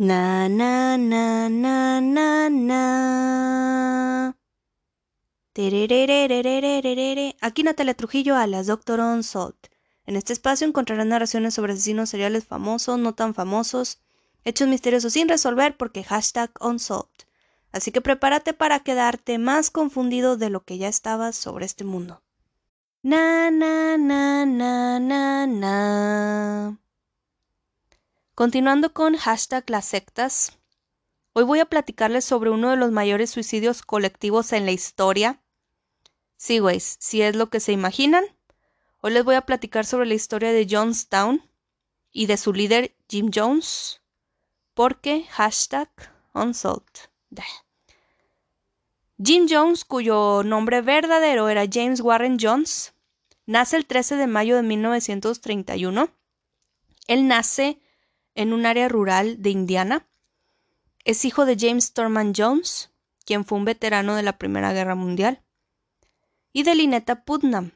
Na, na, na, na, na, na. Aquí Natalia Trujillo a las Doctor On Salt. En este espacio encontrarán narraciones sobre asesinos seriales famosos, no tan famosos, hechos misteriosos sin resolver porque hashtag unsolved. Así que prepárate para quedarte más confundido de lo que ya estabas sobre este mundo. Na na na na na na. Continuando con hashtag las sectas, hoy voy a platicarles sobre uno de los mayores suicidios colectivos en la historia. Sí, güeyes, si es lo que se imaginan. Hoy les voy a platicar sobre la historia de Jonestown y de su líder Jim Jones, porque hashtag unsolved. Jim Jones, cuyo nombre verdadero era James Warren Jones, nace el 13 de mayo de 1931. Él nace en un área rural de Indiana. Es hijo de James Thurman Jones, quien fue un veterano de la Primera Guerra Mundial, y de Lynetta Putnam.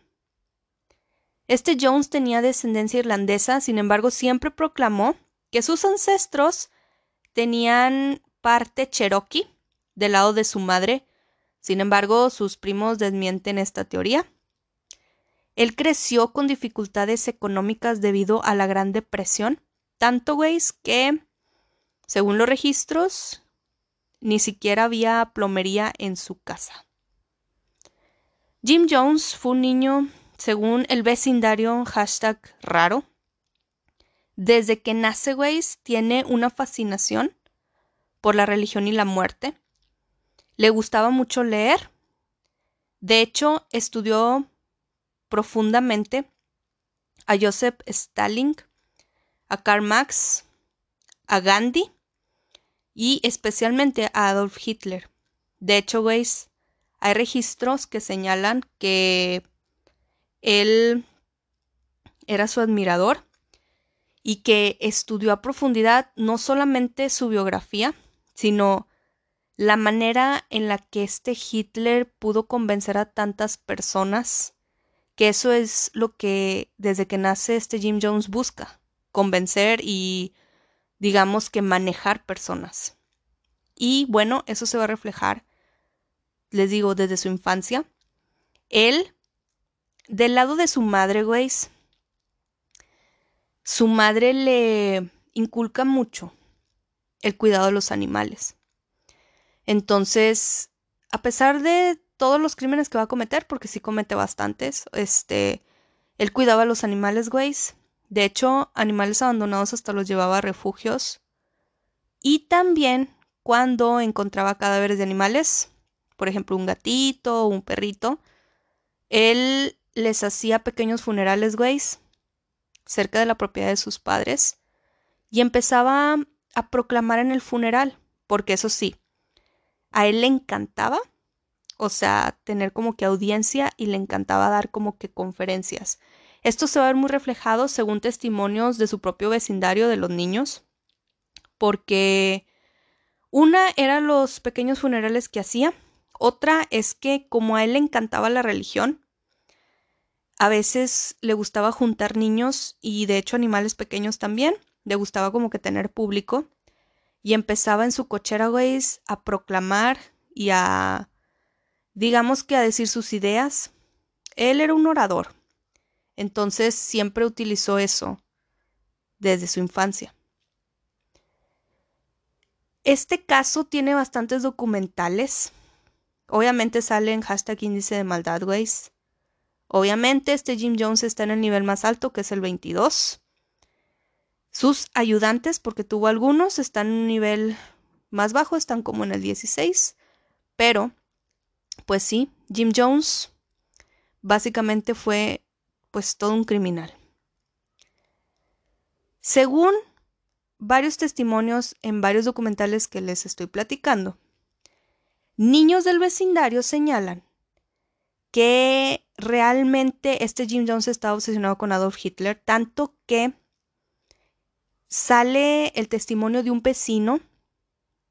Este Jones tenía descendencia irlandesa, sin embargo, siempre proclamó que sus ancestros tenían parte cherokee del lado de su madre. Sin embargo, sus primos desmienten esta teoría. Él creció con dificultades económicas debido a la Gran Depresión tanto, güey, que, según los registros, ni siquiera había plomería en su casa. Jim Jones fue un niño, según el vecindario hashtag raro. Desde que nace, güey, tiene una fascinación por la religión y la muerte. Le gustaba mucho leer. De hecho, estudió profundamente a Joseph Stalin, a Karl Marx, a Gandhi y especialmente a Adolf Hitler. De hecho, güeyes, hay registros que señalan que él era su admirador y que estudió a profundidad no solamente su biografía, sino la manera en la que este Hitler pudo convencer a tantas personas, que eso es lo que desde que nace este Jim Jones busca, convencer y digamos que manejar personas. Y bueno, eso se va a reflejar, les digo, desde su infancia. Él, del lado de su madre, güey, su madre le inculca mucho el cuidado de los animales. Entonces, a pesar de todos los crímenes que va a cometer, porque sí comete bastantes, este, él cuidaba a los animales, güey, de hecho, animales abandonados hasta los llevaba a refugios. Y también cuando encontraba cadáveres de animales, por ejemplo, un gatito o un perrito, él les hacía pequeños funerales, güeyes, cerca de la propiedad de sus padres, y empezaba a proclamar en el funeral, porque eso sí, a él le encantaba, o sea, tener como que audiencia y le encantaba dar como que conferencias. Esto se va a ver muy reflejado según testimonios de su propio vecindario de los niños, porque una era los pequeños funerales que hacía, otra es que como a él le encantaba la religión, a veces le gustaba juntar niños y de hecho animales pequeños también, le gustaba como que tener público y empezaba en su cochera, güey, a proclamar y a, digamos que a decir sus ideas. Él era un orador, entonces siempre utilizó eso desde su infancia. Este caso tiene bastantes documentales. Obviamente sale en hashtag índice de maldad, güeyes. Obviamente este Jim Jones está en el nivel más alto, que es el 22. Sus ayudantes, porque tuvo algunos, están en un nivel más bajo, están como en el 16. Pero, pues sí, Jim Jones básicamente fue pues todo un criminal. Según varios testimonios en varios documentales que les estoy platicando, niños del vecindario señalan que realmente este Jim Jones estaba obsesionado con Adolf Hitler, tanto que sale el testimonio de un vecino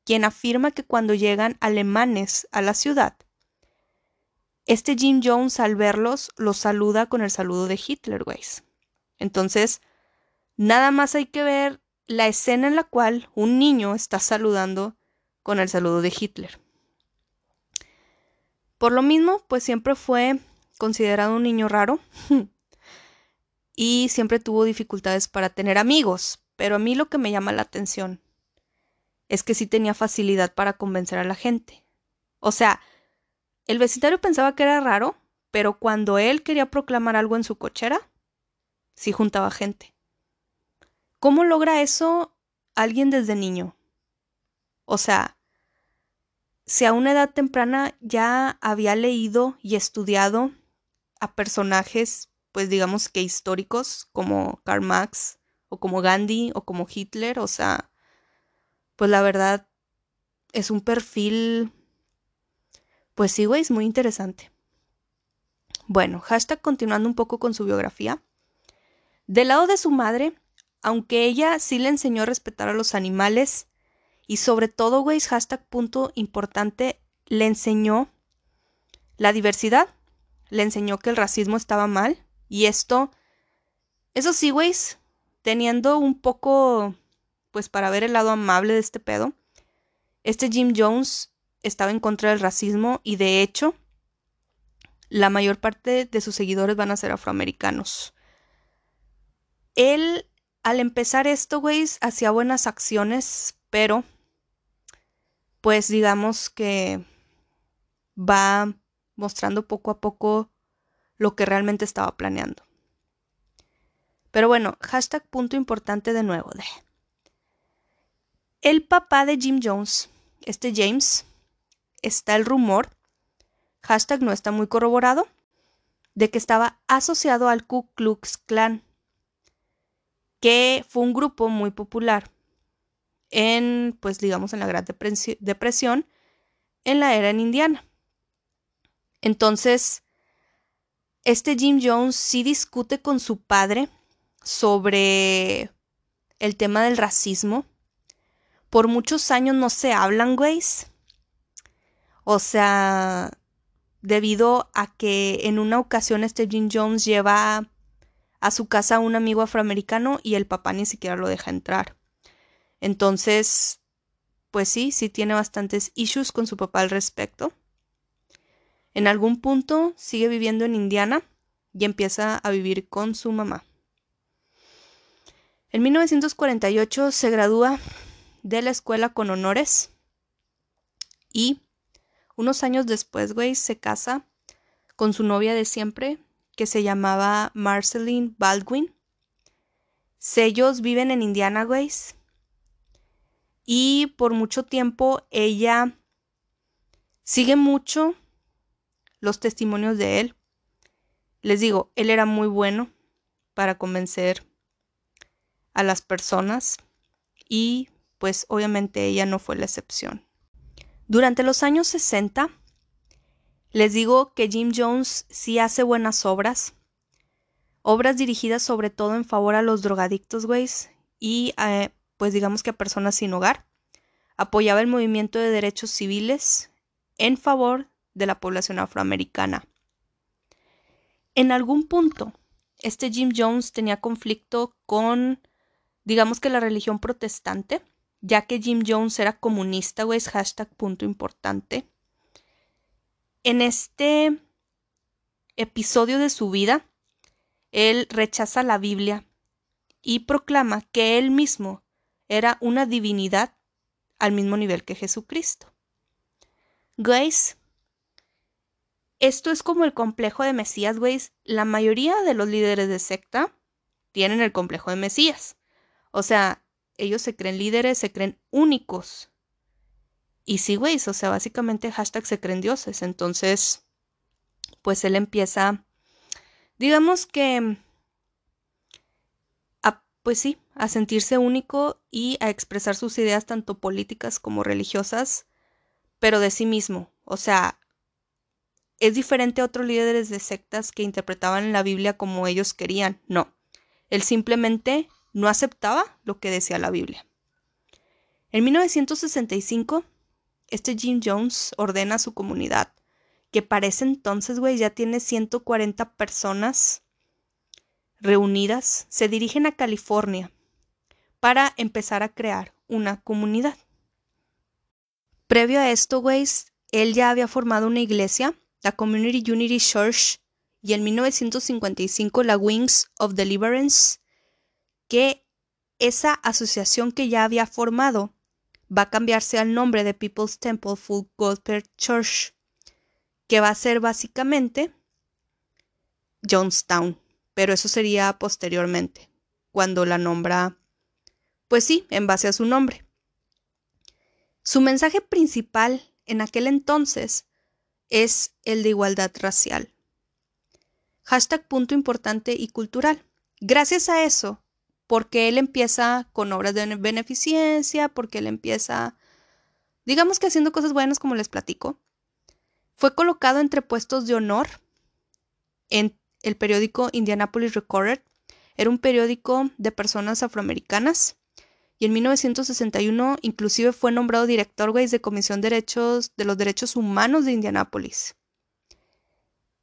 quien afirma que cuando llegan alemanes a la ciudad, este Jim Jones al verlos los saluda con el saludo de Hitler, güey. Entonces, nada más hay que ver la escena en la cual un niño está saludando con el saludo de Hitler. Por lo mismo, pues siempre fue considerado un niño raro y siempre tuvo dificultades para tener amigos, pero a mí lo que me llama la atención es que sí tenía facilidad para convencer a la gente. O sea, el vecindario pensaba que era raro, pero cuando él quería proclamar algo en su cochera, sí juntaba gente. ¿Cómo logra eso alguien desde niño? O sea, si a una edad temprana ya había leído y estudiado a personajes, pues digamos que históricos, como Karl Marx, o como Gandhi, o como Hitler, o sea, pues la verdad es un perfil, pues sí, güey, es muy interesante. Bueno, hashtag continuando un poco con su biografía. Del lado de su madre, aunque ella sí le enseñó a respetar a los animales y sobre todo, güey, hashtag punto importante, le enseñó la diversidad, le enseñó que el racismo estaba mal y esto, eso sí, güey, teniendo un poco, pues para ver el lado amable de este pedo, este Jim Jones estaba en contra del racismo y de hecho, la mayor parte de sus seguidores van a ser afroamericanos. Él, al empezar esto, güey, hacía buenas acciones, pero pues digamos que va mostrando poco a poco lo que realmente estaba planeando. Pero bueno, hashtag punto importante de nuevo. De. El papá de Jim Jones, este James, está el rumor, hashtag no está muy corroborado, de que estaba asociado al Ku Klux Klan que fue un grupo muy popular en, pues digamos, en la Gran Depresión, en la era en Indiana. Entonces, este Jim Jones sí discute con su padre sobre el tema del racismo. Por muchos años no se hablan, güeyes. O sea, debido a que en una ocasión este Jim Jones lleva a su casa un amigo afroamericano y el papá ni siquiera lo deja entrar. Entonces, pues sí, sí tiene bastantes issues con su papá al respecto. En algún punto sigue viviendo en Indiana y empieza a vivir con su mamá. En 1948 se gradúa de la escuela con honores y unos años después, güey, se casa con su novia de siempre, que se llamaba Marceline Baldwin. Ellos viven en Indiana, Ways. Y por mucho tiempo ella sigue mucho los testimonios de él. Les digo, él era muy bueno para convencer a las personas y pues obviamente ella no fue la excepción. Durante los años 60, les digo que Jim Jones sí hace buenas obras. Obras dirigidas sobre todo en favor a los drogadictos, güeyes, y pues digamos que a personas sin hogar. Apoyaba el movimiento de derechos civiles en favor de la población afroamericana. En algún punto, este Jim Jones tenía conflicto con, digamos que la religión protestante, ya que Jim Jones era comunista, güey, hashtag punto importante. En este episodio de su vida, él rechaza la Biblia y proclama que él mismo era una divinidad al mismo nivel que Jesucristo. Guys, esto es como el complejo de Mesías, guys. La mayoría de los líderes de secta tienen el complejo de Mesías. O sea, ellos se creen líderes, se creen únicos. Y sí, güey, o sea, básicamente hashtag se creen dioses. Entonces, pues él empieza, digamos que, a, pues sí, a sentirse único y a expresar sus ideas tanto políticas como religiosas, pero de sí mismo. O sea, es diferente a otros líderes de sectas que interpretaban la Biblia como ellos querían. No, él simplemente no aceptaba lo que decía la Biblia. En 1965 este Jim Jones ordena a su comunidad, que para ese entonces, güey, ya tiene 140 personas reunidas, se dirigen a California, para empezar a crear una comunidad. Previo a esto, Weiss, él ya había formado una iglesia, la Community Unity Church, y en 1955 la Wings of Deliverance, que esa asociación que ya había formado va a cambiarse al nombre de People's Temple Full Gospel Church, que va a ser básicamente Jonestown, pero eso sería posteriormente, cuando la nombra, pues sí, en base a su nombre. Su mensaje principal en aquel entonces es el de igualdad racial. Hashtag punto importante y cultural. Gracias a eso, porque él empieza con obras de beneficencia, porque él empieza, digamos que haciendo cosas buenas como les platico, fue colocado entre puestos de honor en el periódico Indianapolis Recorder. Era un periódico de personas afroamericanas y en 1961 inclusive fue nombrado director de Comisión de, Derechos, de los Derechos Humanos de Indianápolis.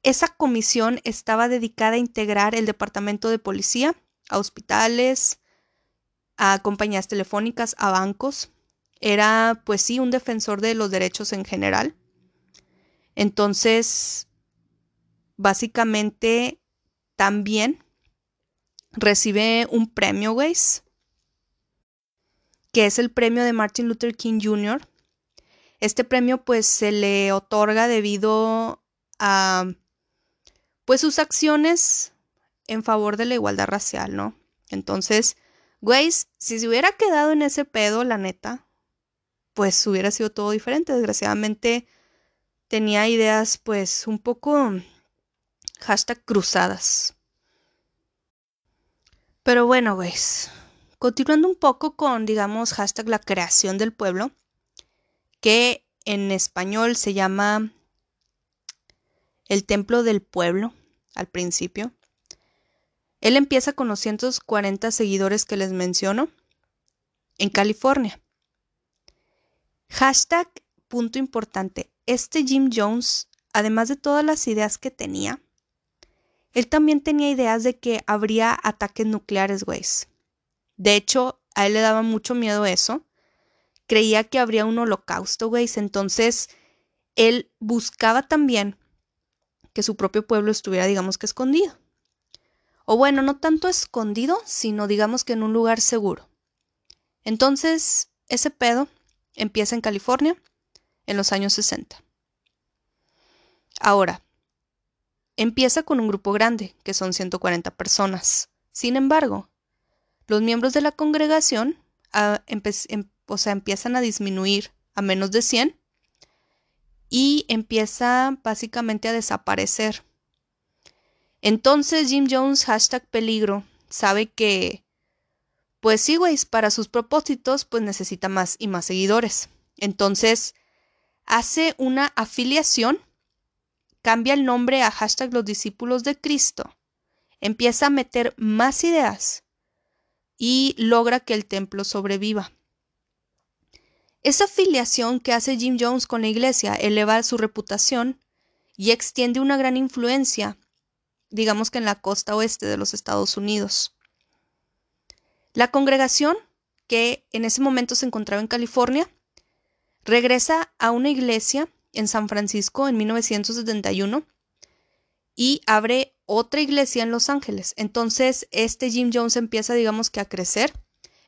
Esa comisión estaba dedicada a integrar el departamento de policía, a hospitales, a compañías telefónicas, a bancos. Era, pues sí, un defensor de los derechos en general. Entonces, básicamente, también recibe un premio, Weiss, que es el premio de Martin Luther King Jr. Este premio pues se le otorga debido a pues sus acciones en favor de la igualdad racial, ¿no? Entonces, Weiss, si se hubiera quedado en ese pedo, la neta, pues hubiera sido todo diferente. Desgraciadamente tenía ideas pues un poco hashtag cruzadas. Pero bueno, Weiss, Continuando un poco con, digamos, hashtag la creación del pueblo, que en español se llama el templo del pueblo al principio. Él empieza con los 140 seguidores que les menciono en California. Hashtag punto importante. Este Jim Jones, además de todas las ideas que tenía, él también tenía ideas de que habría ataques nucleares, güey. De hecho, a él le daba mucho miedo eso. Creía que habría un holocausto, güey. Entonces, él buscaba también que su propio pueblo estuviera, digamos que escondido. O bueno, no tanto escondido, sino digamos que en un lugar seguro. Entonces, ese pedo empieza en California en los años 60. Ahora, empieza con un grupo grande, que son 140 personas. Sin embargo, los miembros de la congregación ah, em, empiezan a disminuir a menos de 100 y empieza básicamente a desaparecer. Entonces Jim Jones, hashtag peligro, sabe que, pues sí, para sus propósitos, pues necesita más y más seguidores. Entonces hace una afiliación, cambia el nombre a hashtag los discípulos de Cristo, empieza a meter más ideas y logra que el templo sobreviva. Esa afiliación que hace Jim Jones con la iglesia eleva su reputación y extiende una gran influencia, digamos que en la costa oeste de los Estados Unidos. La congregación, que en ese momento se encontraba en California, regresa a una iglesia en San Francisco en 1971 y abre otra iglesia en Los Ángeles. Entonces, este Jim Jones empieza, digamos que a crecer,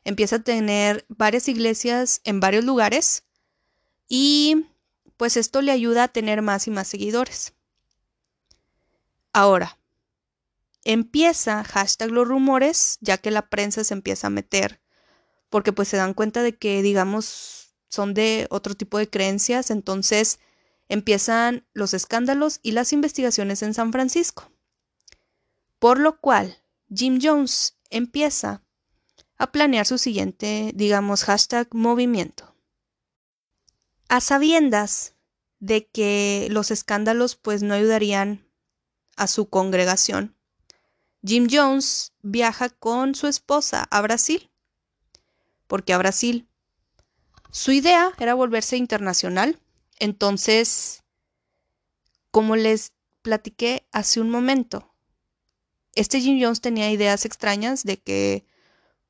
empieza a tener varias iglesias en varios lugares y pues esto le ayuda a tener más y más seguidores. Ahora, empieza hashtag los rumores, ya que la prensa se empieza a meter, porque pues se dan cuenta de que, digamos, son de otro tipo de creencias, entonces empiezan los escándalos y las investigaciones en San Francisco. Por lo cual, Jim Jones empieza a planear su siguiente, digamos, hashtag movimiento. A sabiendas de que los escándalos pues no ayudarían a su congregación, Jim Jones viaja con su esposa a Brasil. porque a Brasil? Su idea era volverse internacional. Entonces, como les platiqué hace un momento, este Jim Jones tenía ideas extrañas de que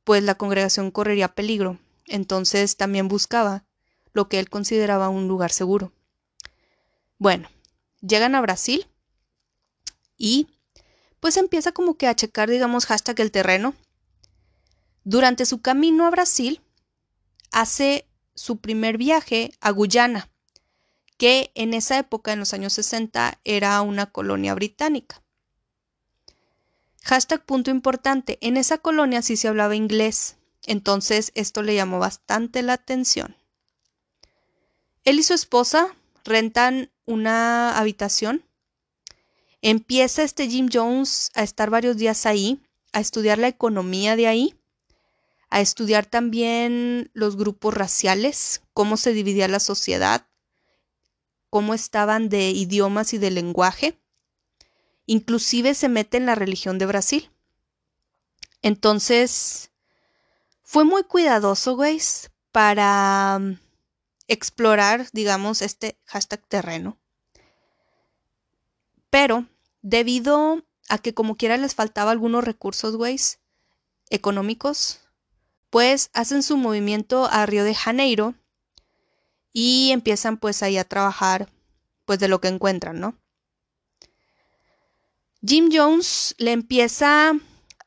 pues la congregación correría peligro. Entonces también buscaba lo que él consideraba un lugar seguro. Bueno, llegan a Brasil y pues empieza como que a checar, digamos, hashtag el terreno. Durante su camino a Brasil, hace su primer viaje a Guyana, que en esa época, en los años 60, era una colonia británica. Hashtag punto importante, en esa colonia sí se hablaba inglés, entonces esto le llamó bastante la atención. Él y su esposa rentan una habitación. Empieza este Jim Jones a estar varios días ahí, a estudiar la economía de ahí, a estudiar también los grupos raciales, cómo se dividía la sociedad, cómo estaban de idiomas y de lenguaje. Inclusive se mete en la religión de Brasil. Entonces, fue muy cuidadoso, güey, para mm, explorar, digamos, este hashtag terreno. Pero, debido a que como quiera les faltaba algunos recursos, güey, económicos, pues hacen su movimiento a Río de Janeiro y empiezan pues ahí a trabajar pues de lo que encuentran, ¿no? Jim Jones le empieza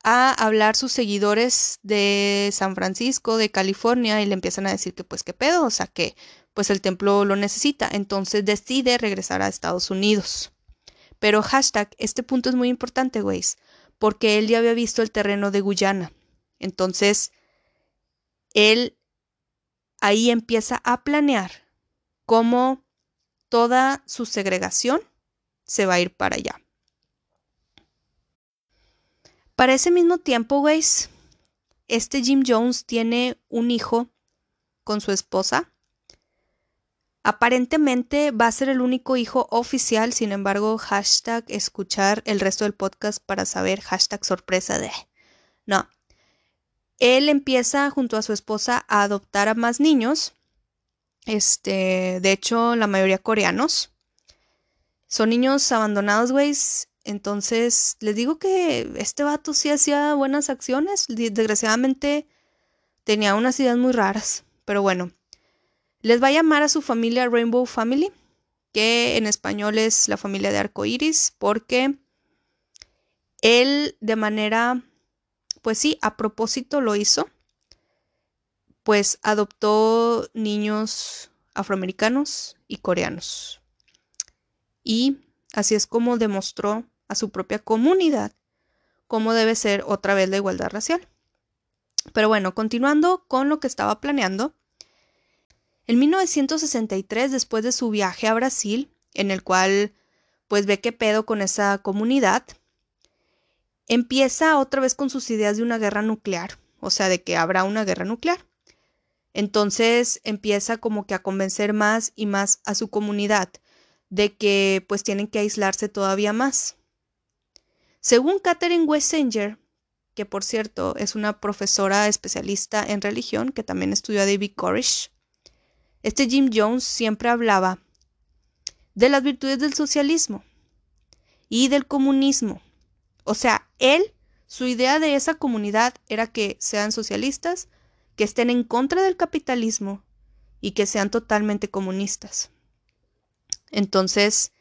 a hablar sus seguidores de San Francisco, de California, y le empiezan a decir que pues qué pedo, o sea que pues el templo lo necesita. Entonces decide regresar a Estados Unidos. Pero hashtag, este punto es muy importante, güey, porque él ya había visto el terreno de Guyana. Entonces, él ahí empieza a planear cómo toda su segregación se va a ir para allá. Para ese mismo tiempo, güey, este Jim Jones tiene un hijo con su esposa. Aparentemente va a ser el único hijo oficial, sin embargo, hashtag escuchar el resto del podcast para saber hashtag sorpresa de... No. Él empieza junto a su esposa a adoptar a más niños este, de hecho, la mayoría coreanos. Son niños abandonados, güey. Entonces, les digo que este vato sí hacía buenas acciones. Desgraciadamente, tenía unas ideas muy raras. Pero bueno, les va a llamar a su familia Rainbow Family, que en español es la familia de arco iris, porque él de manera, pues sí, a propósito lo hizo pues adoptó niños afroamericanos y coreanos. Y así es como demostró a su propia comunidad cómo debe ser otra vez la igualdad racial. Pero bueno, continuando con lo que estaba planeando, en 1963, después de su viaje a Brasil, en el cual pues ve qué pedo con esa comunidad, empieza otra vez con sus ideas de una guerra nuclear, o sea, de que habrá una guerra nuclear. Entonces empieza como que a convencer más y más a su comunidad de que pues tienen que aislarse todavía más. Según Catherine Wessinger, que por cierto es una profesora especialista en religión que también estudió a David Koresh, este Jim Jones siempre hablaba de las virtudes del socialismo y del comunismo. O sea, él, su idea de esa comunidad era que sean socialistas que estén en contra del capitalismo y que sean totalmente comunistas. Entonces,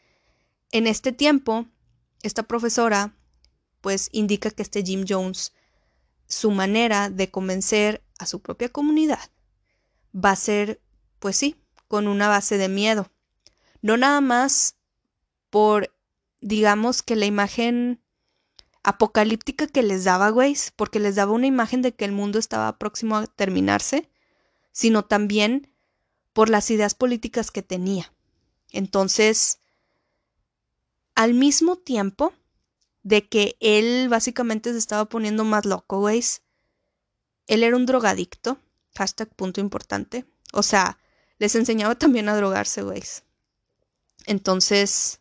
en este tiempo, esta profesora pues indica que este Jim Jones, su manera de convencer a su propia comunidad va a ser, pues sí, con una base de miedo. No nada más por, digamos, que la imagen apocalíptica que les daba, güey, porque les daba una imagen de que el mundo estaba próximo a terminarse, sino también por las ideas políticas que tenía. Entonces, al mismo tiempo de que él básicamente se estaba poniendo más loco, güey, él era un drogadicto, hashtag punto importante, o sea, les enseñaba también a drogarse, güey. Entonces,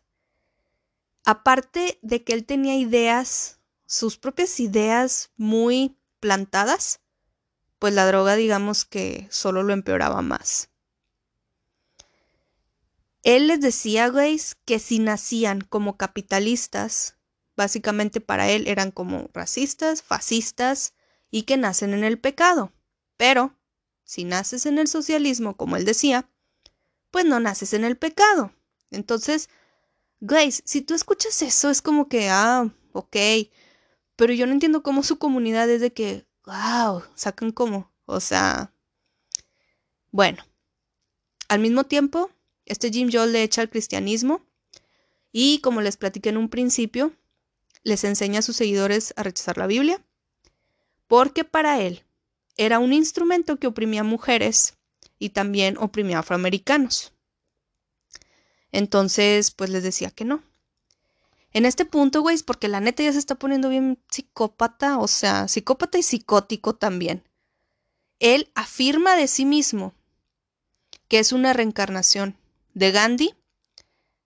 aparte de que él tenía ideas sus propias ideas muy plantadas, pues la droga digamos que solo lo empeoraba más. Él les decía, güey, que si nacían como capitalistas, básicamente para él eran como racistas, fascistas y que nacen en el pecado. Pero, si naces en el socialismo, como él decía, pues no naces en el pecado. Entonces, Grace, si tú escuchas eso, es como que, ah, ok, pero yo no entiendo cómo su comunidad es de que, wow, sacan como, o sea, bueno, al mismo tiempo, este Jim Joel le echa al cristianismo y, como les platiqué en un principio, les enseña a sus seguidores a rechazar la Biblia, porque para él era un instrumento que oprimía a mujeres y también oprimía a afroamericanos. Entonces, pues les decía que no. En este punto, güey, porque la neta ya se está poniendo bien psicópata, o sea, psicópata y psicótico también. Él afirma de sí mismo que es una reencarnación de Gandhi,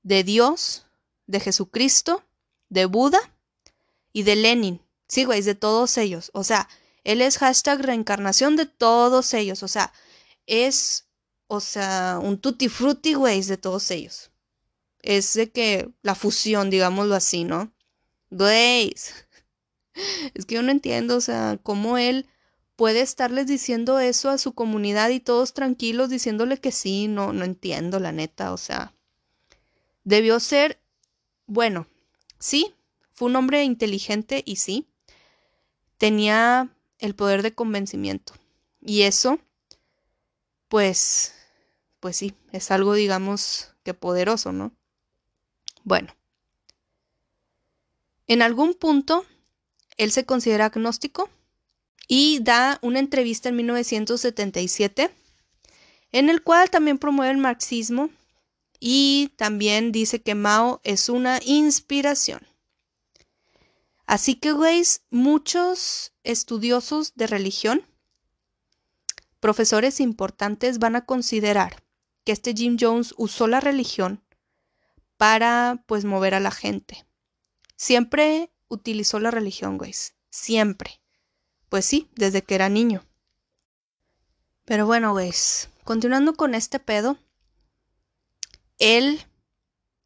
de Dios, de Jesucristo, de Buda y de Lenin. Sí, güey, de todos ellos. O sea, él es hashtag reencarnación de todos ellos. O sea, es, o sea, un tutti frutti, güey, de todos ellos. Es de que la fusión, digámoslo así, ¿no? Güey. Es que yo no entiendo, o sea, cómo él puede estarles diciendo eso a su comunidad y todos tranquilos diciéndole que sí, no, no entiendo, la neta, o sea, debió ser, bueno, sí, fue un hombre inteligente y sí, tenía el poder de convencimiento. Y eso, pues, pues sí, es algo, digamos, que poderoso, ¿no? Bueno, en algún punto, él se considera agnóstico y da una entrevista en 1977 en el cual también promueve el marxismo y también dice que Mao es una inspiración. Así que, veis, muchos estudiosos de religión, profesores importantes, van a considerar que este Jim Jones usó la religión para, pues, mover a la gente. Siempre utilizó la religión, güeyes. Siempre. Pues sí, desde que era niño. Pero bueno, güeyes, continuando con este pedo, él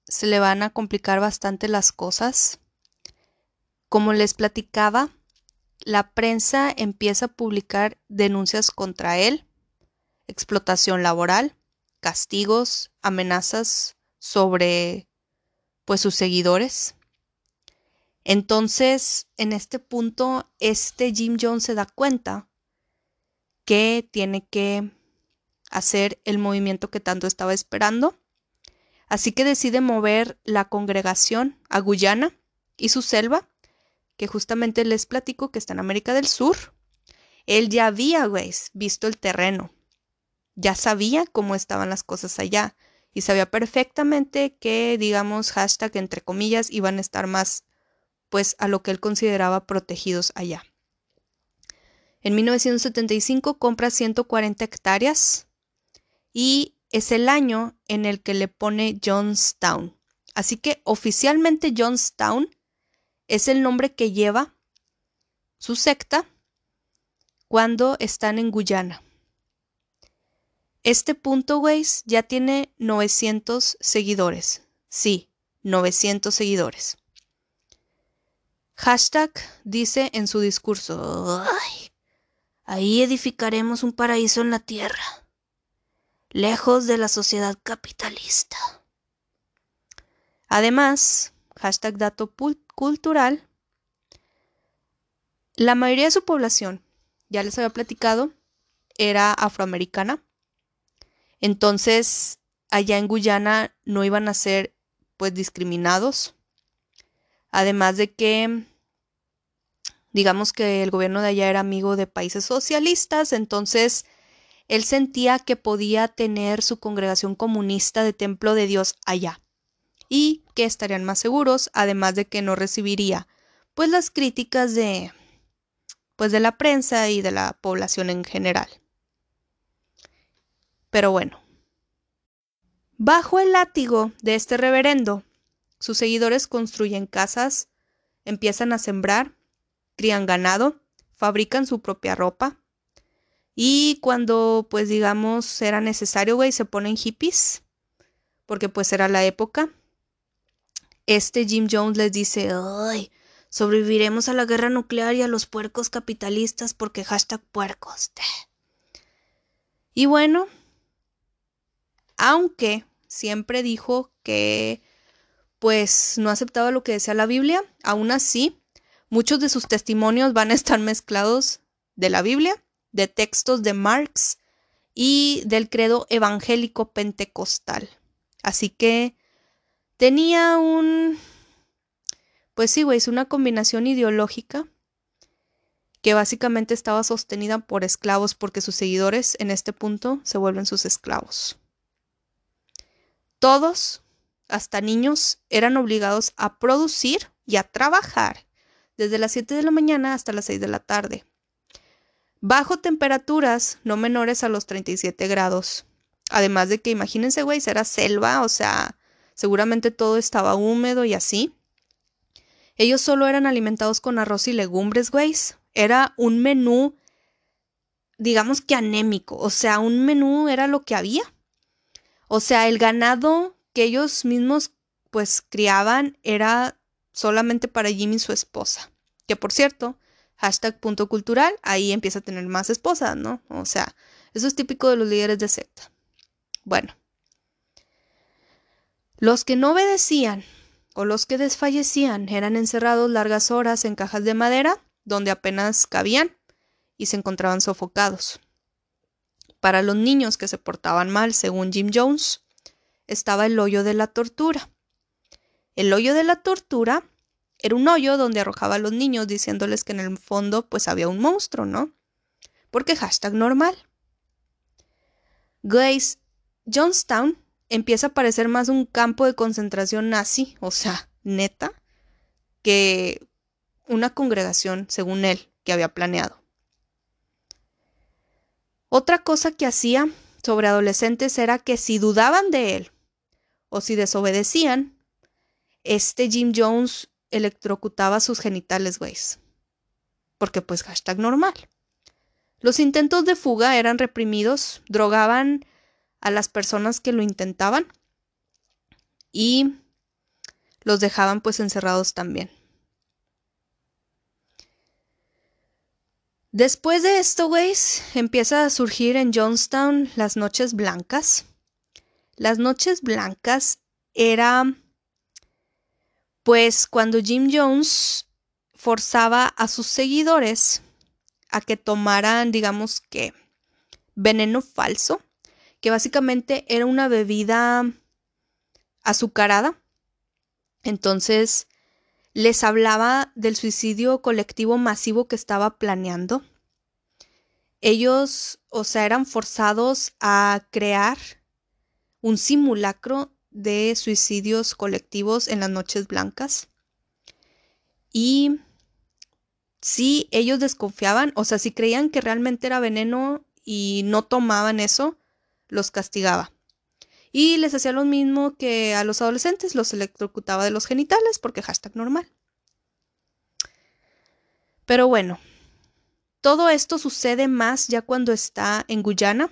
se le van a complicar bastante las cosas como les platicaba, la prensa empieza a publicar denuncias contra él, explotación laboral, castigos, amenazas sobre pues sus seguidores. Entonces, en este punto, este Jim Jones se da cuenta que tiene que hacer el movimiento que tanto estaba esperando. Así que decide mover la congregación a Guyana y su selva que justamente les platico que está en América del Sur, él ya había, güey, visto el terreno. Ya sabía cómo estaban las cosas allá y sabía perfectamente que, digamos, hashtag entre comillas, iban a estar más, pues, a lo que él consideraba protegidos allá. En 1975 compra 140 hectáreas y es el año en el que le pone Johnstown. Así que oficialmente Johnstown es el nombre que lleva su secta cuando están en Guyana. Este punto, güeyes, ya tiene 900 seguidores. Sí, 900 seguidores. Hashtag dice en su discurso, ahí edificaremos un paraíso en la tierra, lejos de la sociedad capitalista. Además, hashtag dato cultural, la mayoría de su población, ya les había platicado, era afroamericana. Entonces, allá en Guyana no iban a ser pues discriminados. Además de que digamos que el gobierno de allá era amigo de países socialistas, entonces él sentía que podía tener su congregación comunista de templo de Dios allá y que estarían más seguros, además de que no recibiría pues las críticas de pues de la prensa y de la población en general. Pero bueno, bajo el látigo de este reverendo, sus seguidores construyen casas, empiezan a sembrar, crían ganado, fabrican su propia ropa y cuando pues digamos era necesario, güey, se ponen hippies, porque pues era la época este Jim Jones les dice, ay, Sobreviviremos a la guerra nuclear y a los puercos capitalistas porque hashtag puercos. Y bueno, aunque siempre dijo que pues no aceptaba lo que decía la Biblia, aún así, muchos de sus testimonios van a estar mezclados de la Biblia, de textos de Marx y del credo evangélico pentecostal. Así que tenía un pues sí, güey, es una combinación ideológica que básicamente estaba sostenida por esclavos porque sus seguidores en este punto se vuelven sus esclavos. Todos, hasta niños, eran obligados a producir y a trabajar desde las 7 de la mañana hasta las 6 de la tarde, bajo temperaturas no menores a los 37 grados. Además de que imagínense, güey, era selva, o sea, seguramente todo estaba húmedo y así. Ellos solo eran alimentados con arroz y legumbres, güey. Era un menú, digamos que anémico. O sea, un menú era lo que había. O sea, el ganado que ellos mismos pues criaban era solamente para Jimmy y su esposa. Que por cierto, hashtag punto cultural, ahí empieza a tener más esposas, ¿no? O sea, eso es típico de los líderes de secta. Bueno. Los que no obedecían o los que desfallecían eran encerrados largas horas en cajas de madera donde apenas cabían y se encontraban sofocados. Para los niños que se portaban mal, según Jim Jones, estaba el hoyo de la tortura. El hoyo de la tortura era un hoyo donde arrojaba a los niños diciéndoles que en el fondo pues había un monstruo, ¿no? Porque hashtag normal. Grace Johnstown empieza a parecer más un campo de concentración nazi, o sea, neta, que una congregación, según él, que había planeado. Otra cosa que hacía sobre adolescentes era que si dudaban de él o si desobedecían, este Jim Jones electrocutaba sus genitales, güeyes. Porque pues hashtag normal. Los intentos de fuga eran reprimidos, drogaban a las personas que lo intentaban y los dejaban pues encerrados también. Después de esto, güeyes, empieza a surgir en Johnstown las noches blancas. Las noches blancas era pues cuando Jim Jones forzaba a sus seguidores a que tomaran, digamos que, veneno falso que básicamente era una bebida azucarada. Entonces les hablaba del suicidio colectivo masivo que estaba planeando. Ellos, o sea, eran forzados a crear un simulacro de suicidios colectivos en las noches blancas. Y si ellos desconfiaban, o sea, si creían que realmente era veneno y no tomaban eso, los castigaba. Y les hacía lo mismo que a los adolescentes, los electrocutaba de los genitales porque hashtag normal. Pero bueno, todo esto sucede más ya cuando está en Guyana.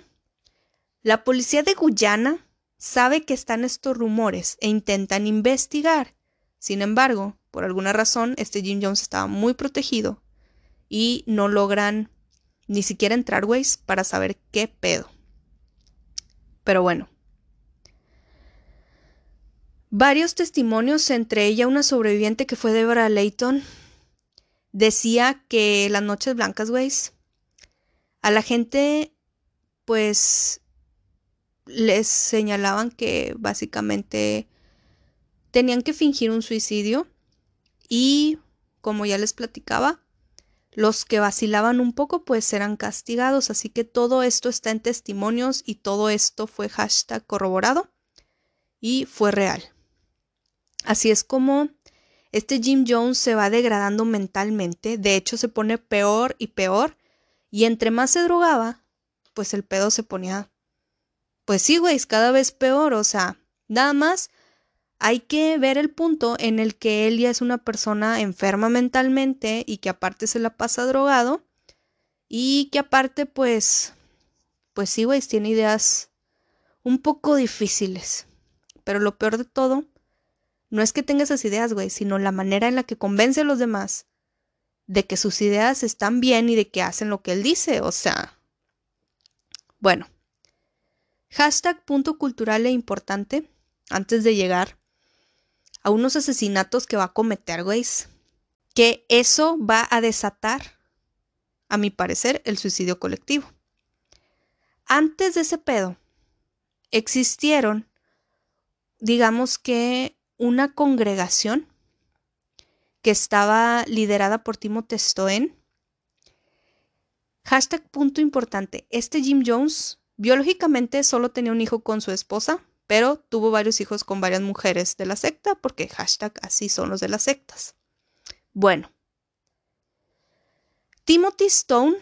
La policía de Guyana sabe que están estos rumores e intentan investigar. Sin embargo, por alguna razón, este Jim Jones estaba muy protegido y no logran ni siquiera entrar, ways para saber qué pedo. Pero bueno. Varios testimonios, entre ella una sobreviviente que fue Deborah Layton, decía que las noches blancas, güey, a la gente, pues, les señalaban que básicamente tenían que fingir un suicidio y, como ya les platicaba, los que vacilaban un poco pues eran castigados, así que todo esto está en testimonios y todo esto fue hashtag corroborado y fue real. Así es como este Jim Jones se va degradando mentalmente, de hecho se pone peor y peor. Y entre más se drogaba, pues el pedo se ponía, pues sí, güey, cada vez peor, o sea, nada más hay que ver el punto en el que él ya es una persona enferma mentalmente y que aparte se la pasa drogado y que aparte pues, pues sí, güey, tiene ideas un poco difíciles. Pero lo peor de todo no es que tenga esas ideas, güey, sino la manera en la que convence a los demás de que sus ideas están bien y de que hacen lo que él dice. O sea, bueno. Hashtag punto cultural e importante antes de llegar a unos asesinatos que va a cometer, güey. Que eso va a desatar, a mi parecer, el suicidio colectivo. Antes de ese pedo, existieron, digamos que, una congregación que estaba liderada por Timothy Stoen. Hashtag punto importante. Este Jim Jones biológicamente solo tenía un hijo con su esposa, pero tuvo varios hijos con varias mujeres de la secta, porque hashtag así son los de las sectas. Bueno, Timothy Stone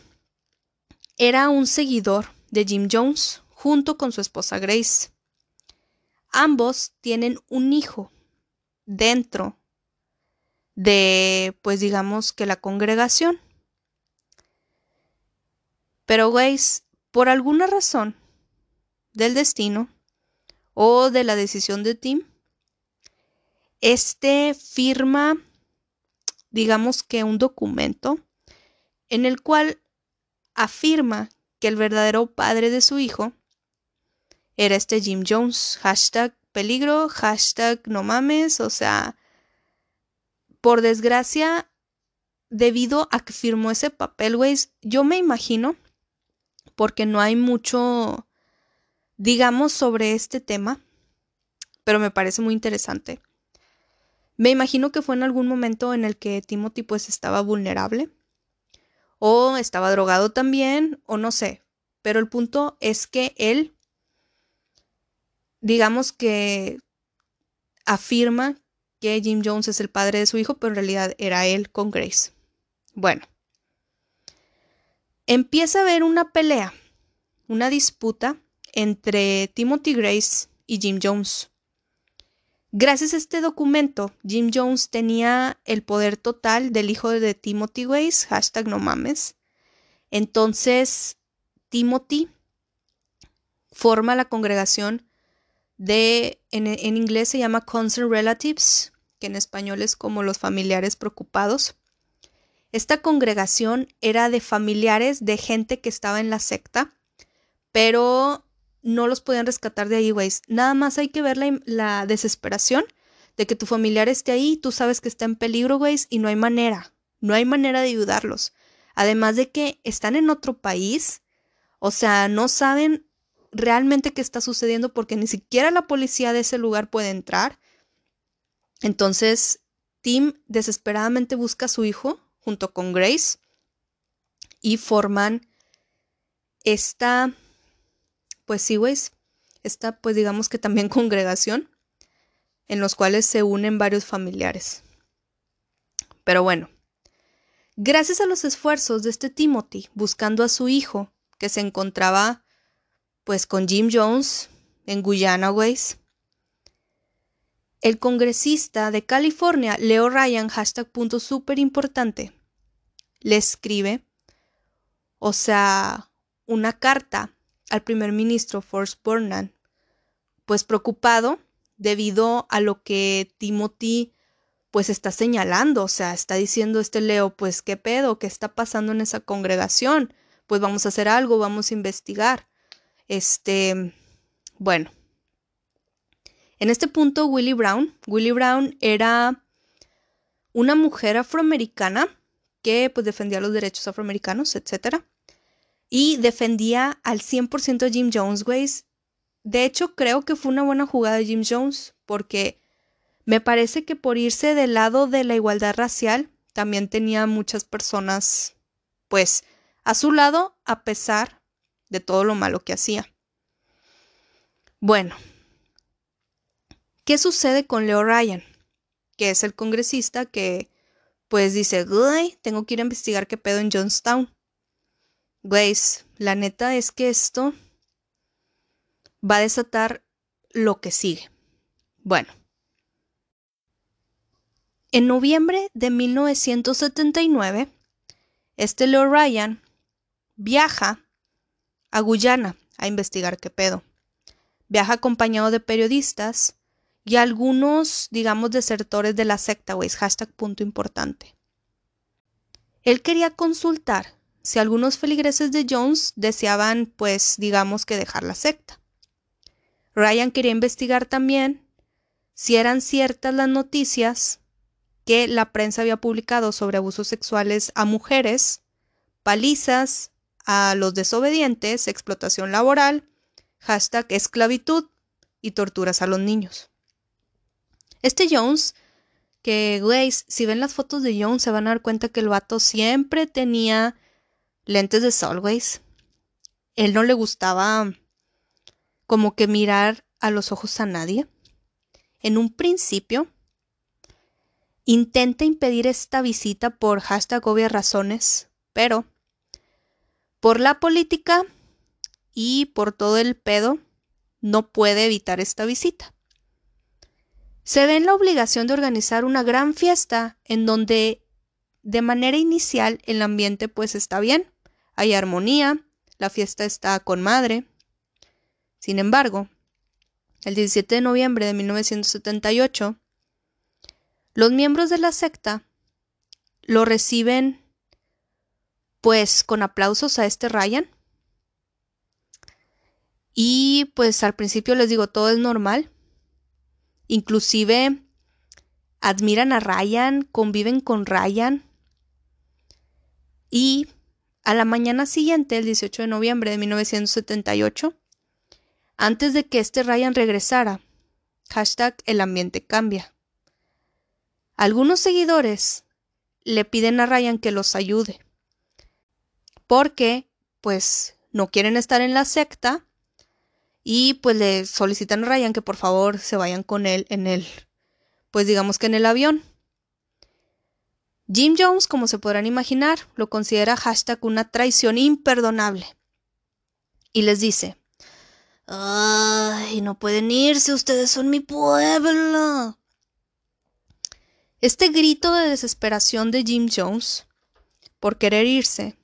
era un seguidor de Jim Jones junto con su esposa Grace. Ambos tienen un hijo dentro de, pues digamos que la congregación. Pero, Grace, por alguna razón del destino o de la decisión de Tim, este firma, digamos que un documento en el cual afirma que el verdadero padre de su hijo era este Jim Jones. Hashtag peligro, hashtag no mames, o sea, por desgracia, debido a que firmó ese papel, güey, yo me imagino, porque no hay mucho, digamos, sobre este tema, pero me parece muy interesante. Me imagino que fue en algún momento en el que Timothy pues estaba vulnerable, o estaba drogado también, o no sé, pero el punto es que él, digamos que afirma que Jim Jones es el padre de su hijo, pero en realidad era él con Grace. Bueno, empieza a haber una pelea, una disputa entre Timothy Grace y Jim Jones. Gracias a este documento, Jim Jones tenía el poder total del hijo de Timothy Grace, hashtag no mames. Entonces, Timothy forma la congregación de, en, en inglés se llama Concerned Relatives, que en español es como los familiares preocupados. Esta congregación era de familiares de gente que estaba en la secta, pero no los podían rescatar de ahí, güey. Nada más hay que ver la, la, desesperación de que tu familiar esté ahí, tú sabes que está en peligro, güey, y no hay manera, no hay manera de ayudarlos. Además de que están en otro país, o sea, no saben realmente qué está sucediendo porque ni siquiera la policía de ese lugar puede entrar. Entonces, Tim desesperadamente busca a su hijo junto con Grace y forman esta, pues sí, esta, pues digamos que también congregación en los cuales se unen varios familiares. Pero bueno, gracias a los esfuerzos de este Timothy buscando a su hijo, que se encontraba pues con Jim Jones en Guyana, Ways. El congresista de California, Leo Ryan, hashtag punto súper importante, le escribe, o sea, una carta al primer ministro Forrest Burnham, pues preocupado debido a lo que Timothy pues está señalando, o sea, está diciendo este Leo, pues qué pedo, qué está pasando en esa congregación, pues vamos a hacer algo, vamos a investigar. Este, bueno. En este punto, Willie Brown, Willie Brown era una mujer afroamericana que pues defendía los derechos afroamericanos, etc. Y defendía al 100% a Jim Jones, güey. De hecho, creo que fue una buena jugada de Jim Jones porque me parece que por irse del lado de la igualdad racial, también tenía muchas personas, pues, a su lado, a pesar de todo lo malo que hacía. Bueno, ¿qué sucede con Leo Ryan? Que es el congresista que pues dice, tengo que ir a investigar qué pedo en Johnstown. Güey, la neta es que esto va a desatar lo que sigue. Bueno. En noviembre de 1979, este Leo Ryan viaja a Guyana a investigar qué pedo. Viaja acompañado de periodistas, y algunos, digamos, desertores de la secta, hashtag punto importante. Él quería consultar si algunos feligreses de Jones deseaban, pues, digamos que dejar la secta. Ryan quería investigar también si eran ciertas las noticias que la prensa había publicado sobre abusos sexuales a mujeres, palizas a los desobedientes, explotación laboral, hashtag esclavitud y torturas a los niños. Este Jones, que, güey, si ven las fotos de Jones se van a dar cuenta que el vato siempre tenía lentes de sol, güey. Él no le gustaba como que mirar a los ojos a nadie. En un principio, intenta impedir esta visita por hashtag obvias razones, pero por la política y por todo el pedo, no puede evitar esta visita. Se ve en la obligación de organizar una gran fiesta en donde de manera inicial el ambiente pues está bien, hay armonía, la fiesta está con madre. Sin embargo, el 17 de noviembre de 1978, los miembros de la secta lo reciben pues con aplausos a este Ryan. Y pues al principio les digo, todo es normal. Inclusive admiran a Ryan, conviven con Ryan. Y a la mañana siguiente, el 18 de noviembre de 1978, antes de que este Ryan regresara, el ambiente cambia. Algunos seguidores le piden a Ryan que los ayude porque pues no quieren estar en la secta y pues le solicitan a Ryan que por favor se vayan con él en el, pues digamos que en el avión. Jim Jones, como se podrán imaginar, lo considera hashtag una traición imperdonable. Y les dice, ay, no pueden irse, ustedes son mi pueblo. Este grito de desesperación de Jim Jones por querer irse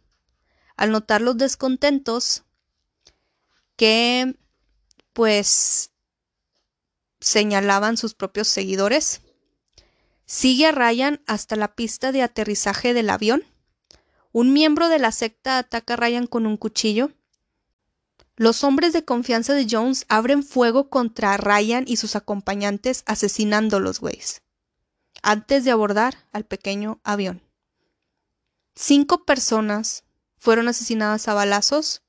al notar los descontentos que pues señalaban sus propios seguidores. Sigue a Ryan hasta la pista de aterrizaje del avión. Un miembro de la secta ataca a Ryan con un cuchillo. Los hombres de confianza de Jones abren fuego contra Ryan y sus acompañantes asesinándolos, güeyes, antes de abordar al pequeño avión. Cinco personas fueron asesinadas a balazos,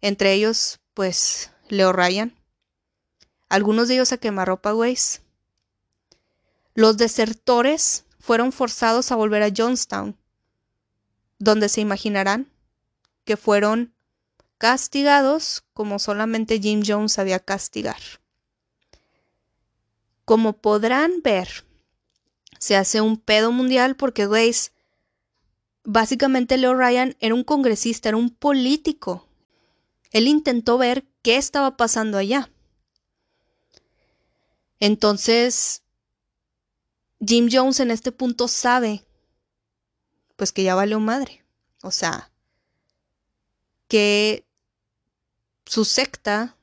entre ellos, pues, Leo Ryan. Algunos de ellos a quemarropa, güeyes. Los desertores fueron forzados a volver a Johnstown, donde se imaginarán que fueron castigados como solamente Jim Jones sabía castigar. Como podrán ver, se hace un pedo mundial porque, güeyes, Básicamente Leo Ryan era un congresista, era un político. Él intentó ver qué estaba pasando allá. Entonces, Jim Jones en este punto sabe, pues que ya valió madre. O sea, que su secta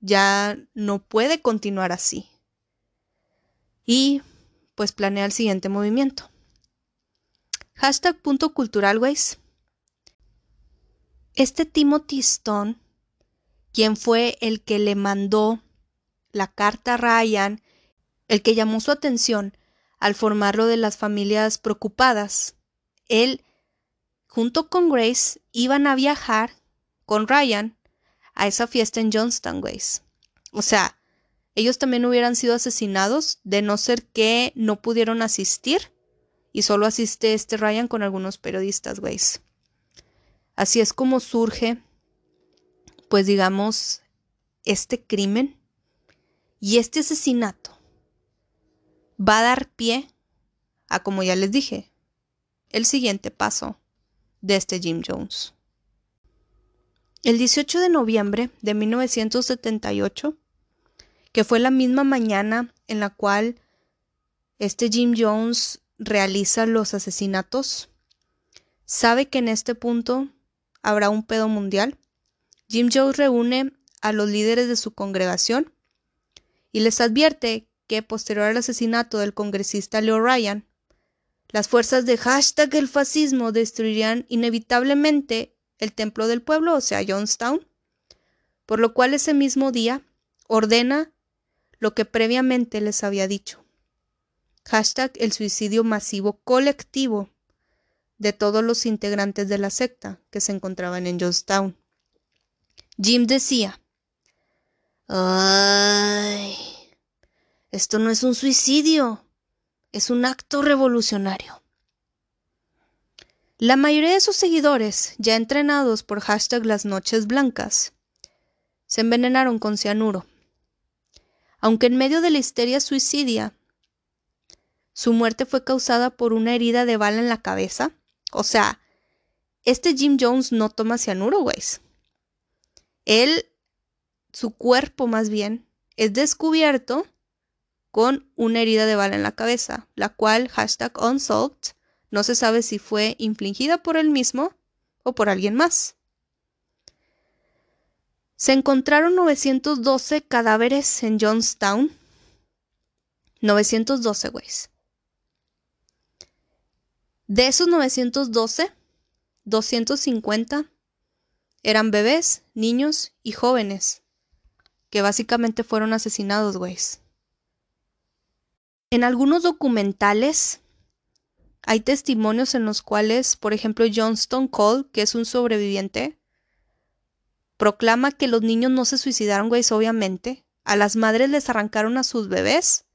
ya no puede continuar así. Y pues planea el siguiente movimiento. Hashtag punto cultural, Este Timothy Stone, quien fue el que le mandó la carta a Ryan, el que llamó su atención al formarlo de las familias preocupadas, él, junto con Grace, iban a viajar con Ryan a esa fiesta en Johnston, Grace. O sea, ellos también hubieran sido asesinados de no ser que no pudieron asistir y solo asiste este Ryan con algunos periodistas, güeyes. Así es como surge, pues digamos, este crimen y este asesinato va a dar pie a, como ya les dije, el siguiente paso de este Jim Jones. El 18 de noviembre de 1978, que fue la misma mañana en la cual este Jim Jones realiza los asesinatos, sabe que en este punto habrá un pedo mundial. Jim Jones reúne a los líderes de su congregación y les advierte que posterior al asesinato del congresista Leo Ryan, las fuerzas de hashtag el fascismo destruirían inevitablemente el templo del pueblo, o sea, Johnstown, por lo cual ese mismo día ordena lo que previamente les había dicho. Hashtag el suicidio masivo colectivo de todos los integrantes de la secta que se encontraban en Johnstown. Jim decía, Ay, esto no es un suicidio, es un acto revolucionario. La mayoría de sus seguidores, ya entrenados por hashtag las noches blancas, se envenenaron con cianuro. Aunque en medio de la histeria suicidia, su muerte fue causada por una herida de bala en la cabeza. O sea, este Jim Jones no toma cianuro, güey. Él, su cuerpo más bien, es descubierto con una herida de bala en la cabeza, la cual hashtag unsolved no se sabe si fue infligida por él mismo o por alguien más. Se encontraron 912 cadáveres en Johnstown. 912, güeyes. De esos 912, 250 eran bebés, niños y jóvenes, que básicamente fueron asesinados, güeyes. En algunos documentales hay testimonios en los cuales, por ejemplo, Johnston Cole, que es un sobreviviente, proclama que los niños no se suicidaron, güey, obviamente. A las madres les arrancaron a sus bebés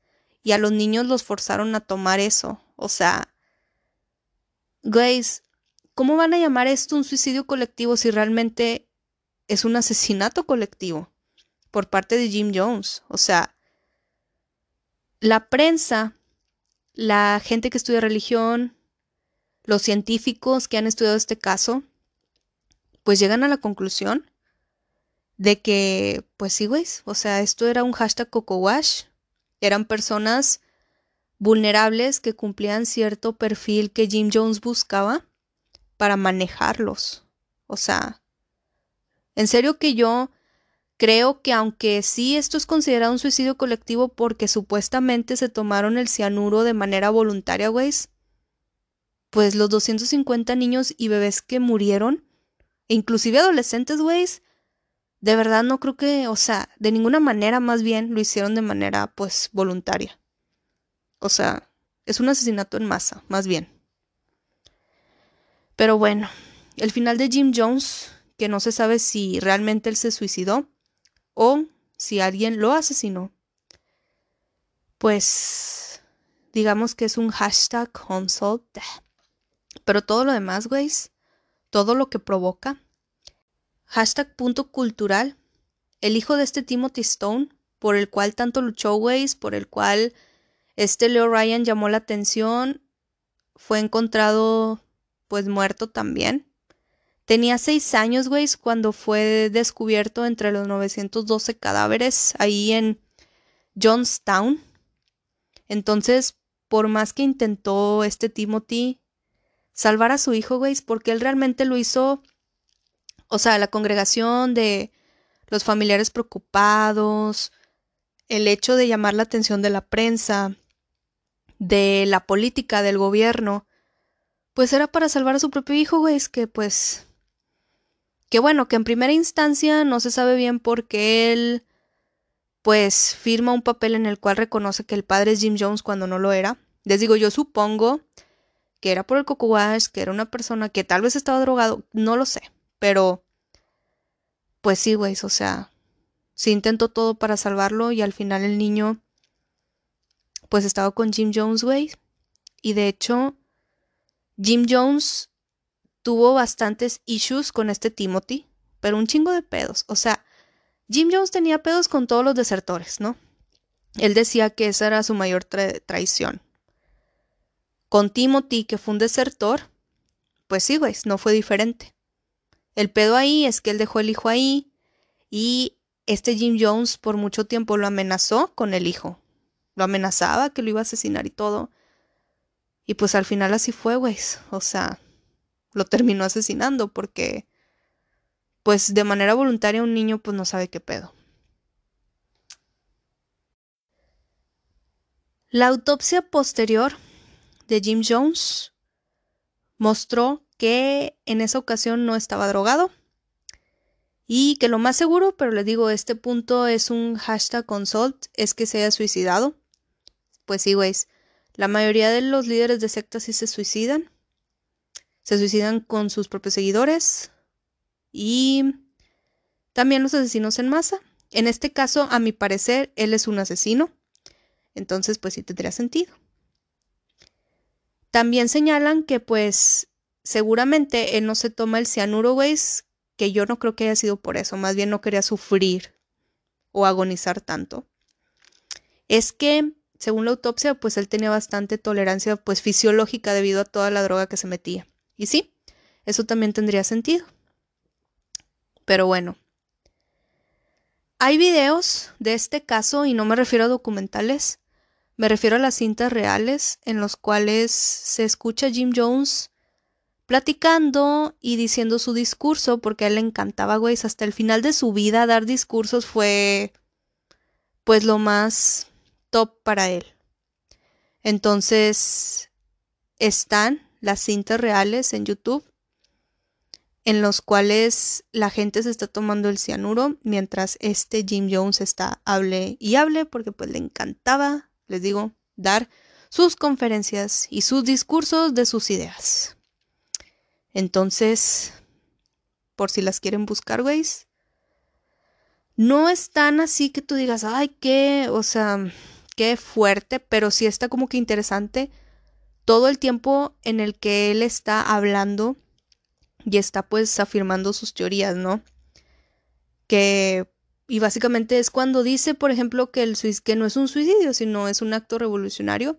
y a los niños los forzaron a tomar eso. O sea, güey, ¿cómo van a llamar esto un suicidio colectivo si realmente es un asesinato colectivo por parte de Jim Jones? O sea, la prensa, la gente que estudia religión, los científicos que han estudiado este caso, pues llegan a la conclusión de que, pues sí, güey, o sea, esto era un hashtag cocowash, eran personas vulnerables que cumplían cierto perfil que Jim Jones buscaba para manejarlos. O sea, en serio que yo Creo que aunque sí esto es considerado un suicidio colectivo porque supuestamente se tomaron el cianuro de manera voluntaria, güey, pues los 250 niños y bebés que murieron, e inclusive adolescentes, güey, de verdad no creo que, o sea, de ninguna manera más bien lo hicieron de manera, pues, voluntaria. O sea, es un asesinato en masa, más bien. Pero bueno, el final de Jim Jones, que no se sabe si realmente él se suicidó, o si alguien lo asesinó, pues digamos que es un hashtag unsolved. Pero todo lo demás, güey, todo lo que provoca. Hashtag punto cultural. El hijo de este Timothy Stone, por el cual tanto luchó, güey, por el cual este Leo Ryan llamó la atención, fue encontrado pues muerto también. Tenía seis años, güey, cuando fue descubierto entre los 912 cadáveres ahí en Johnstown. Entonces, por más que intentó este Timothy salvar a su hijo, güey, porque él realmente lo hizo, o sea, la congregación de los familiares preocupados, el hecho de llamar la atención de la prensa, de la política del gobierno, pues era para salvar a su propio hijo, güey, que pues que bueno, que en primera instancia no se sabe bien por qué él pues firma un papel en el cual reconoce que el padre es Jim Jones cuando no lo era. Les digo, yo supongo que era por el coco que era una persona que tal vez estaba drogado, no lo sé, pero pues sí, güey, o sea, se intentó todo para salvarlo y al final el niño pues estaba con Jim Jones, güey. Y de hecho, Jim Jones tuvo bastantes issues con este Timothy, pero un chingo de pedos. O sea, Jim Jones tenía pedos con todos los desertores, ¿no? Él decía que esa era su mayor traición. Con Timothy, que fue un desertor, pues sí, güey, no fue diferente. El pedo ahí es que él dejó el hijo ahí y este Jim Jones por mucho tiempo lo amenazó con el hijo. Lo amenazaba que lo iba a asesinar y todo. Y pues al final así fue, güey. O sea, lo terminó asesinando porque pues de manera voluntaria un niño pues no sabe qué pedo. La autopsia posterior de Jim Jones mostró que en esa ocasión no estaba drogado y que lo más seguro, pero les digo, este punto es un hashtag consult, es que se haya suicidado. Pues sí, güeyes, la mayoría de los líderes de sectas sí se suicidan. Se suicidan con sus propios seguidores y también los asesinos en masa. En este caso, a mi parecer, él es un asesino. Entonces, pues sí tendría sentido. También señalan que, pues, seguramente él no se toma el cianuro, güey, que yo no creo que haya sido por eso, más bien no quería sufrir o agonizar tanto. Es que, según la autopsia, pues él tenía bastante tolerancia, pues, fisiológica debido a toda la droga que se metía. Y sí, eso también tendría sentido. Pero bueno, hay videos de este caso y no me refiero a documentales, me refiero a las cintas reales en los cuales se escucha a Jim Jones platicando y diciendo su discurso porque a él le encantaba, güey, hasta el final de su vida dar discursos fue pues lo más top para él. Entonces están las cintas reales en YouTube en los cuales la gente se está tomando el cianuro mientras este Jim Jones está hable y hable porque pues le encantaba, les digo, dar sus conferencias y sus discursos de sus ideas. Entonces, por si las quieren buscar, güeyes, no es tan así que tú digas, ay, qué, o sea, qué fuerte, pero sí está como que interesante todo el tiempo en el que él está hablando y está pues afirmando sus teorías, ¿no? Que y básicamente es cuando dice, por ejemplo, que el que no es un suicidio, sino es un acto revolucionario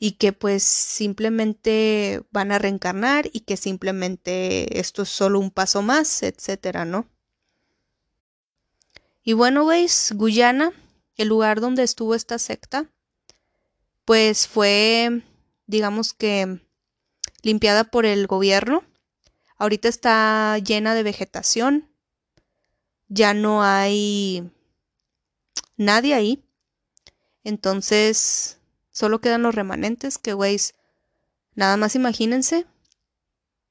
y que pues simplemente van a reencarnar y que simplemente esto es solo un paso más, etcétera, ¿no? Y bueno, veis, Guyana, el lugar donde estuvo esta secta, pues fue, digamos que, limpiada por el gobierno Ahorita está llena de vegetación. Ya no hay nadie ahí. Entonces, solo quedan los remanentes que, güey, nada más imagínense.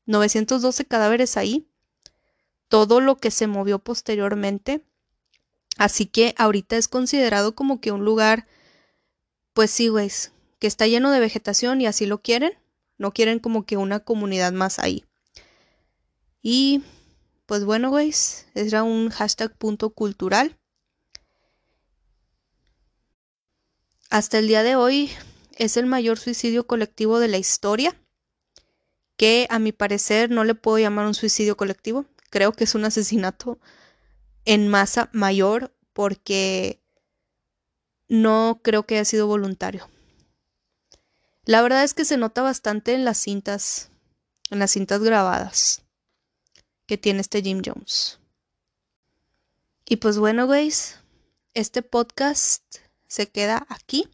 912 cadáveres ahí. Todo lo que se movió posteriormente. Así que ahorita es considerado como que un lugar, pues sí, güey, que está lleno de vegetación y así lo quieren. No quieren como que una comunidad más ahí. Y pues bueno, guys, era un hashtag punto cultural. Hasta el día de hoy es el mayor suicidio colectivo de la historia, que a mi parecer no le puedo llamar un suicidio colectivo, creo que es un asesinato en masa mayor porque no creo que haya sido voluntario. La verdad es que se nota bastante en las cintas, en las cintas grabadas que tiene este Jim Jones. Y pues bueno, guys, este podcast se queda aquí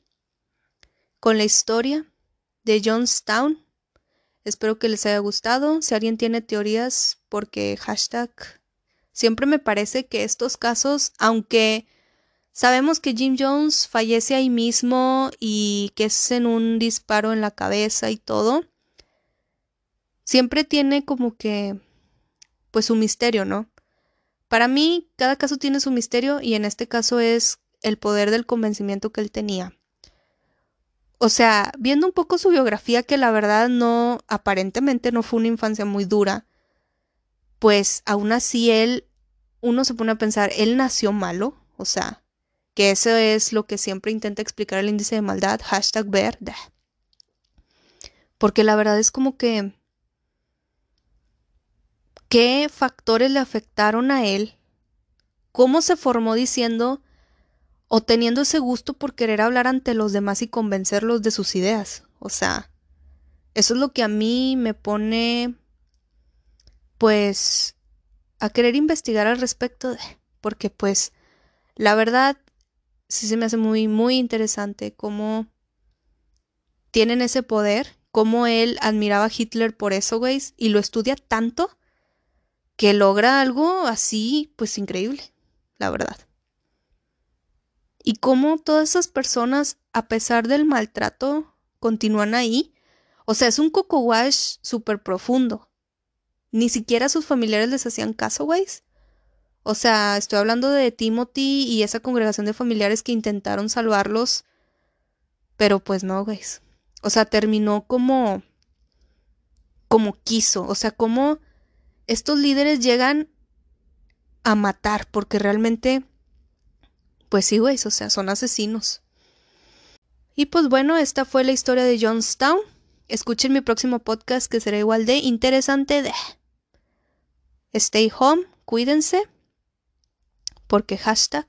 con la historia de Jonestown. Espero que les haya gustado. Si alguien tiene teorías, porque hashtag siempre me parece que estos casos, aunque sabemos que Jim Jones fallece ahí mismo y que es en un disparo en la cabeza y todo, siempre tiene como que pues su misterio, ¿no? Para mí, cada caso tiene su misterio y en este caso es el poder del convencimiento que él tenía. O sea, viendo un poco su biografía, que la verdad no, aparentemente no fue una infancia muy dura, pues aún así él, uno se pone a pensar, él nació malo, o sea, que eso es lo que siempre intenta explicar el índice de maldad, hashtag verde. Porque la verdad es como que qué factores le afectaron a él, cómo se formó diciendo o teniendo ese gusto por querer hablar ante los demás y convencerlos de sus ideas. O sea, eso es lo que a mí me pone, pues, a querer investigar al respecto de, porque pues, la verdad, sí se me hace muy, muy interesante cómo tienen ese poder, cómo él admiraba a Hitler por eso, güey, y lo estudia tanto que logra algo así, pues increíble, la verdad. Y cómo todas esas personas, a pesar del maltrato, continúan ahí. O sea, es un coco wash súper profundo. Ni siquiera sus familiares les hacían caso, güeyes. O sea, estoy hablando de Timothy y esa congregación de familiares que intentaron salvarlos. Pero pues no, güeyes. O sea, terminó como. como quiso. O sea, como estos líderes llegan a matar. Porque realmente. Pues sí, güeyes. O sea, son asesinos. Y pues bueno, esta fue la historia de Johnstown. Escuchen mi próximo podcast que será igual de interesante de... Stay home, cuídense, porque hashtag